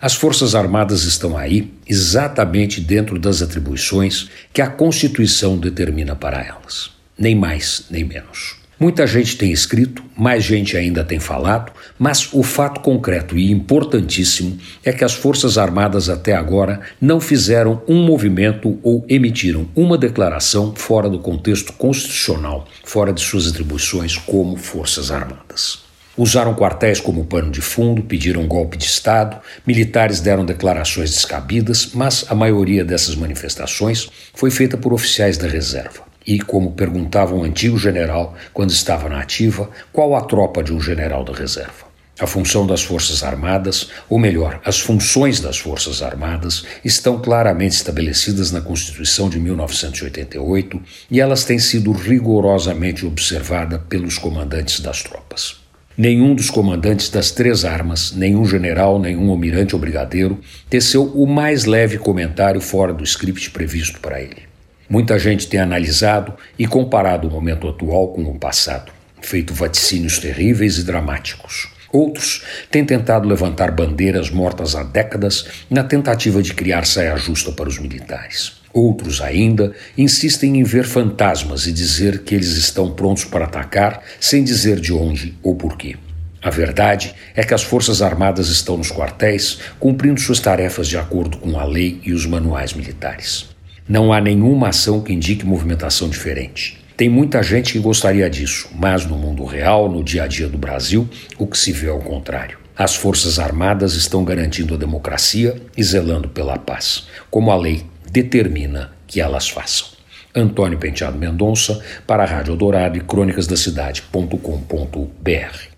As Forças Armadas estão aí exatamente dentro das atribuições que a Constituição determina para elas. Nem mais, nem menos. Muita gente tem escrito, mais gente ainda tem falado, mas o fato concreto e importantíssimo é que as Forças Armadas até agora não fizeram um movimento ou emitiram uma declaração fora do contexto constitucional, fora de suas atribuições como Forças Armadas. Usaram quartéis como pano de fundo, pediram golpe de Estado, militares deram declarações descabidas, mas a maioria dessas manifestações foi feita por oficiais da reserva. E, como perguntava um antigo general quando estava na ativa, qual a tropa de um general da reserva? A função das Forças Armadas, ou melhor, as funções das Forças Armadas, estão claramente estabelecidas na Constituição de 1988 e elas têm sido rigorosamente observadas pelos comandantes das tropas. Nenhum dos comandantes das três armas, nenhum general, nenhum almirante ou brigadeiro, teceu o mais leve comentário fora do script previsto para ele. Muita gente tem analisado e comparado o momento atual com o passado, feito vaticínios terríveis e dramáticos. Outros têm tentado levantar bandeiras mortas há décadas na tentativa de criar saia justa para os militares. Outros ainda insistem em ver fantasmas e dizer que eles estão prontos para atacar, sem dizer de onde ou por quê. A verdade é que as Forças Armadas estão nos quartéis cumprindo suas tarefas de acordo com a lei e os manuais militares. Não há nenhuma ação que indique movimentação diferente. Tem muita gente que gostaria disso, mas no mundo real, no dia a dia do Brasil, o que se vê é o contrário. As Forças Armadas estão garantindo a democracia e zelando pela paz, como a lei determina que elas façam. Antônio Penteado Mendonça, para a Rádio Dourado e Crônicas da Cidade.com.br.